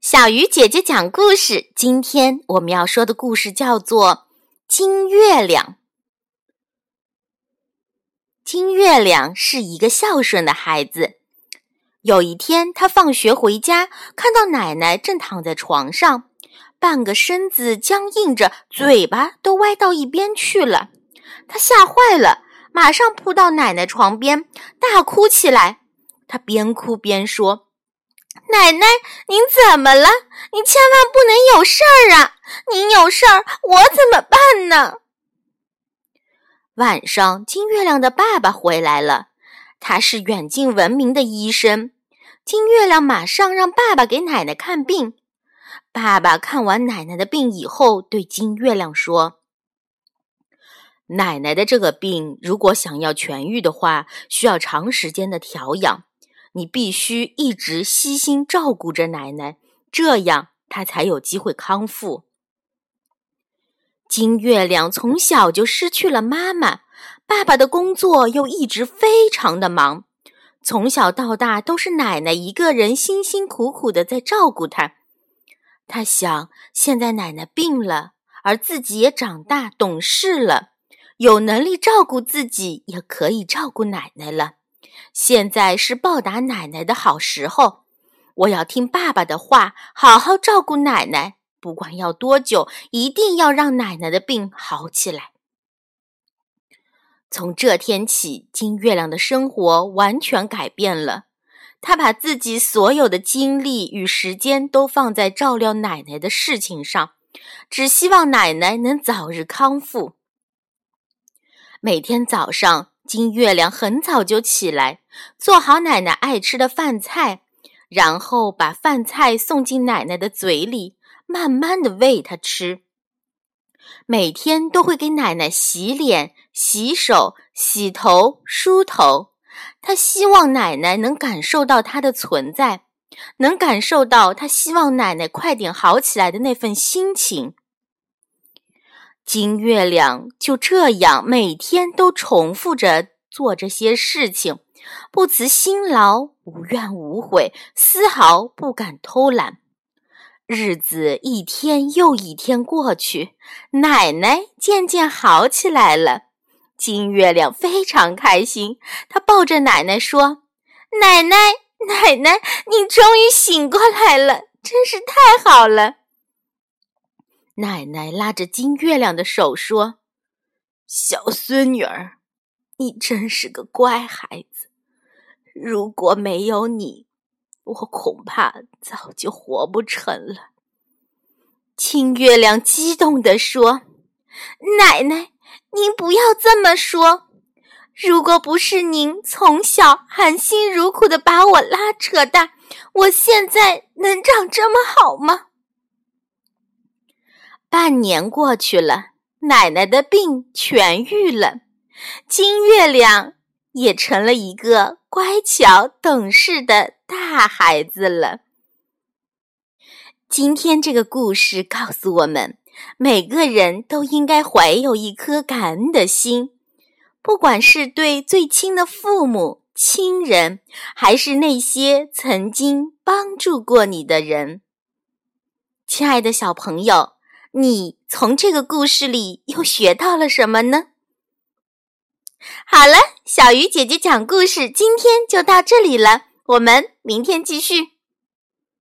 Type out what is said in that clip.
小鱼姐姐讲故事。今天我们要说的故事叫做《金月亮》。金月亮是一个孝顺的孩子。有一天，他放学回家，看到奶奶正躺在床上，半个身子僵硬着，嘴巴都歪到一边去了。他吓坏了，马上扑到奶奶床边，大哭起来。他边哭边说。奶奶，您怎么了？您千万不能有事儿啊！您有事儿，我怎么办呢？晚上，金月亮的爸爸回来了，他是远近闻名的医生。金月亮马上让爸爸给奶奶看病。爸爸看完奶奶的病以后，对金月亮说：“奶奶的这个病，如果想要痊愈的话，需要长时间的调养。”你必须一直悉心照顾着奶奶，这样她才有机会康复。金月亮从小就失去了妈妈，爸爸的工作又一直非常的忙，从小到大都是奶奶一个人辛辛苦苦的在照顾他。他想，现在奶奶病了，而自己也长大懂事了，有能力照顾自己，也可以照顾奶奶了。现在是报答奶奶的好时候，我要听爸爸的话，好好照顾奶奶。不管要多久，一定要让奶奶的病好起来。从这天起，金月亮的生活完全改变了。他把自己所有的精力与时间都放在照料奶奶的事情上，只希望奶奶能早日康复。每天早上。金月亮很早就起来，做好奶奶爱吃的饭菜，然后把饭菜送进奶奶的嘴里，慢慢的喂她吃。每天都会给奶奶洗脸、洗手、洗头、梳头。他希望奶奶能感受到他的存在，能感受到他希望奶奶快点好起来的那份心情。金月亮就这样每天都重复着做这些事情，不辞辛劳，无怨无悔，丝毫不敢偷懒。日子一天又一天过去，奶奶渐渐好起来了。金月亮非常开心，他抱着奶奶说：“奶奶，奶奶，你终于醒过来了，真是太好了。”奶奶拉着金月亮的手说：“小孙女儿，你真是个乖孩子。如果没有你，我恐怕早就活不成了。”金月亮激动地说：“奶奶，您不要这么说。如果不是您从小含辛茹苦的把我拉扯大，我现在能长这么好吗？”半年过去了，奶奶的病痊愈了，金月亮也成了一个乖巧懂事的大孩子了。今天这个故事告诉我们，每个人都应该怀有一颗感恩的心，不管是对最亲的父母亲人，还是那些曾经帮助过你的人。亲爱的小朋友。你从这个故事里又学到了什么呢？好了，小鱼姐姐讲故事，今天就到这里了，我们明天继续。